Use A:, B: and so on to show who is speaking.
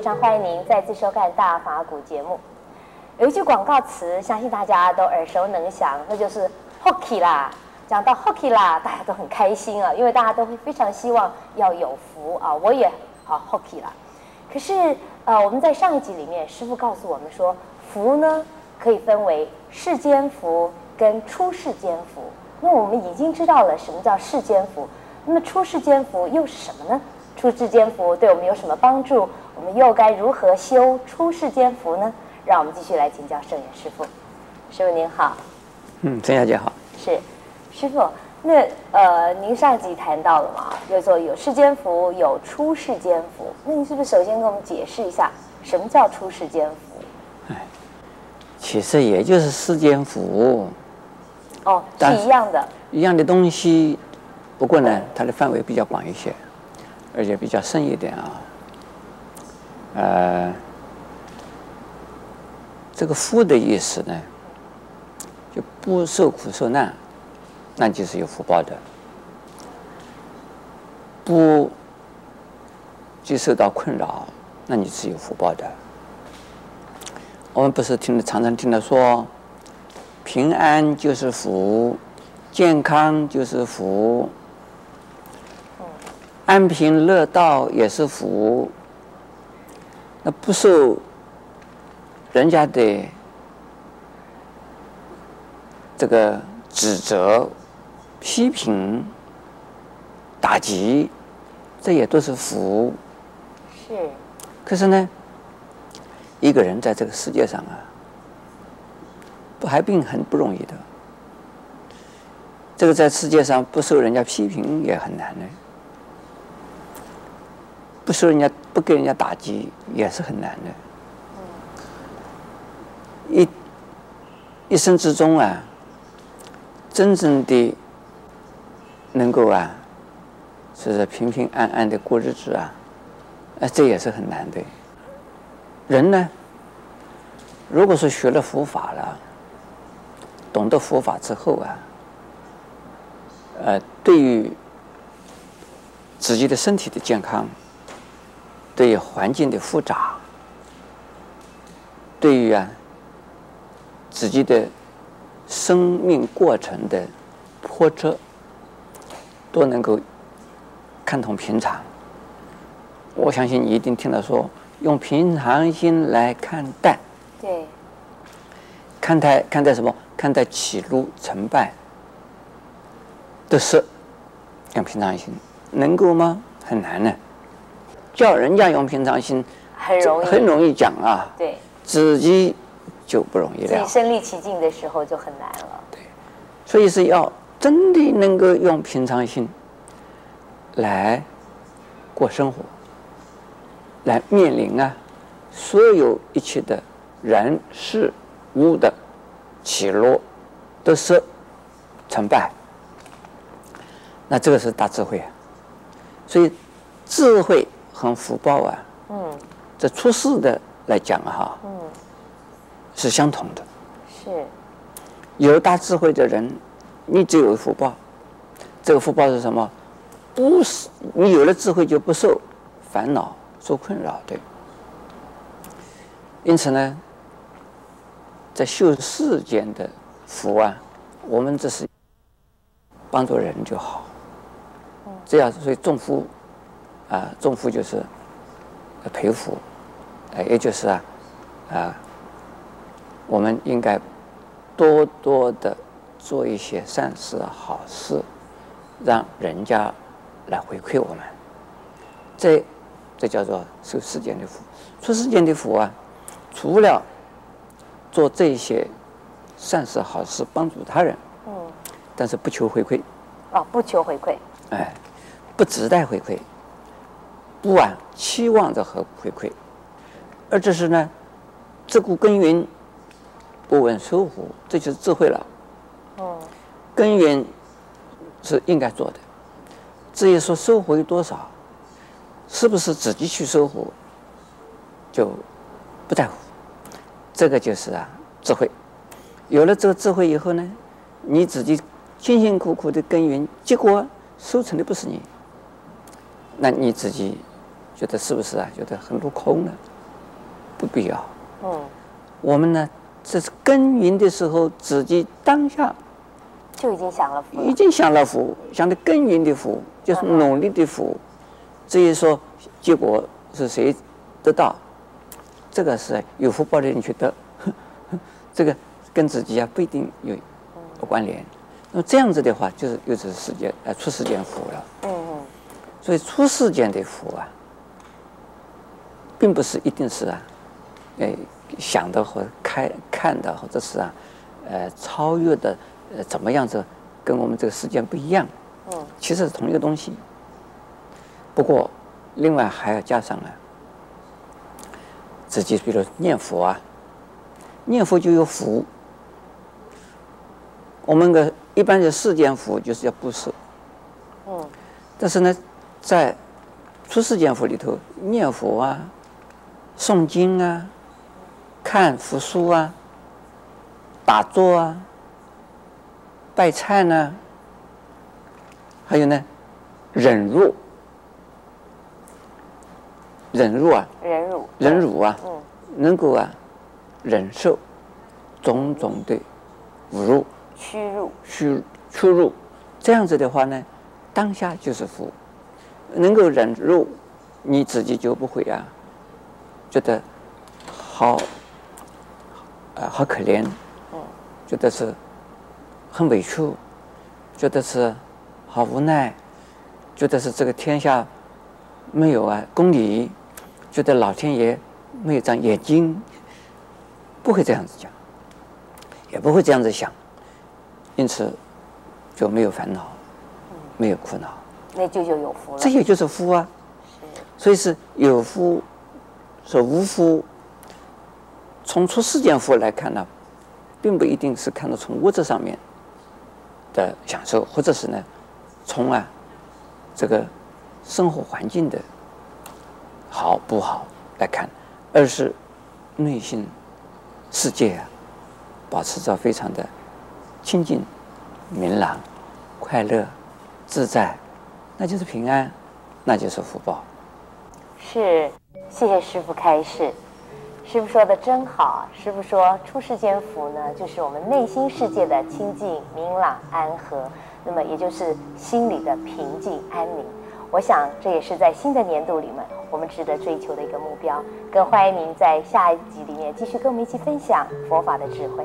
A: 非常欢迎您再次收看《大法古》节目。有一句广告词，相信大家都耳熟能详，那就是 “Hockey 啦”。讲到 “Hockey 啦”，大家都很开心啊，因为大家都会非常希望要有福啊。我也好 Hockey 啦。可是呃，我们在上一集里面，师傅告诉我们说，福呢可以分为世间福跟出世间福。那我们已经知道了什么叫世间福，那么出世间福又是什么呢？出世间福对我们有什么帮助？我们又该如何修出世间福呢？让我们继续来请教圣严师傅。师傅您好。
B: 嗯，曾小姐好。
A: 是，师傅，那呃，您上集谈到了嘛，就说有世间福，有出世间福。那您是不是首先给我们解释一下，什么叫出世间福？
B: 哎，其实也就是世间福。
A: 哦，是一样的。
B: 一样的东西，不过呢，它的范围比较广一些。而且比较深一点啊，呃，这个福的意思呢，就不受苦受难，那就是有福报的；不就受到困扰，那你是有福报的。我们不是听的常常听到说，平安就是福，健康就是福。安贫乐道也是福，那不受人家的这个指责、批评、打击，这也都是福。
A: 是。
B: 可是呢，一个人在这个世界上啊，不还并很不容易的。这个在世界上不受人家批评也很难呢。不受人家不给人家打击也是很难的。一一生之中啊，真正的能够啊，就是平平安安的过日子啊，啊，这也是很难的。人呢，如果说学了佛法了，懂得佛法之后啊，呃，对于自己的身体的健康。对于环境的复杂，对于啊自己的生命过程的波折，都能够看同平常。我相信你一定听到说，用平常心来看待。
A: 对。
B: 看待看待什么？看待起落成败的事，用平常心能够吗？很难呢。叫人家用平常心，
A: 很容易，
B: 很容易讲啊。
A: 对，
B: 自己就不容易了。
A: 自己身临其境的时候就很难了。
B: 对，所以是要真的能够用平常心来过生活，来面临啊所有一切的人事物的起落得失成败。那这个是大智慧啊，所以智慧。和福报啊，嗯，这出世的来讲哈，嗯，是相同的。
A: 是，
B: 有大智慧的人，你就有福报。这个福报是什么？不是你有了智慧就不受烦恼、受困扰对。因此呢，在修世间的福啊，我们只是帮助人就好。这样所以种福。啊，种福就是培福，哎，也就是啊，啊，我们应该多多的做一些善事好事，让人家来回馈我们。这这叫做受世间的福，出世间的福啊，除了做这些善事好事帮助他人，嗯，但是不求回馈。
A: 哦，不求回馈。
B: 哎，不自带回馈。不忘期望着和回馈，而这是呢，自古耕耘，不问收获，这就是智慧了。哦，耕耘是应该做的，至于说收获有多少，是不是自己去收获，就不在乎。这个就是啊，智慧。有了这个智慧以后呢，你自己辛辛苦苦的耕耘，结果收成的不是你，那你自己。觉得是不是啊？觉得很落空了，不必要。
A: 嗯，
B: 我们呢，这是耕耘的时候，自己当下
A: 就已经享了福，
B: 已经享了福，享的耕耘的福，就是努力的福。至于说结果是谁得到，这个是有福报的人去得，这个跟自己啊不一定有有关联。那么这样子的话，就是又是世间呃出世间福了。
A: 嗯嗯。
B: 所以出世间的福啊，并不是一定是啊，哎想的或开看的或者是啊，呃超越的呃怎么样子，跟我们这个世间不一样。
A: 嗯。
B: 其实是同一个东西。不过，另外还要加上啊，自己比如念佛啊，念佛就有福。我们的一般的世间福就是要布施。
A: 嗯。
B: 但是呢，在出世间福里头，念佛啊、诵经啊、看佛书啊、打坐啊、拜忏呢，还有呢，忍辱。忍辱啊，
A: 忍辱，
B: 忍辱啊，
A: 嗯，
B: 能够啊，忍受。种种的侮辱、
A: 屈辱、
B: 屈屈辱，这样子的话呢，当下就是福。能够忍辱，你自己就不会啊，觉得好，啊，好可怜，
A: 嗯，
B: 觉得是很委屈，觉得是好无奈，觉得是这个天下没有啊公理。觉得老天爷没有长眼睛，不会这样子讲，也不会这样子想，因此就没有烦恼，没有苦恼，
A: 那就就有福了。
B: 这也就是福啊，所以是有福，说无福。从出世间福来看呢，并不一定是看到从物质上面的享受，或者是呢，从啊这个生活环境的。好不好来看，而是内心世界啊，保持着非常的清净、明朗、快乐、自在，那就是平安，那就是福报。
A: 是，谢谢师傅开示。师傅说的真好。师傅说，出世间福呢，就是我们内心世界的清净、明朗、安和，那么也就是心里的平静、安宁。我想，这也是在新的年度里面，我们值得追求的一个目标。更欢迎您在下一集里面继续跟我们一起分享佛法的智慧。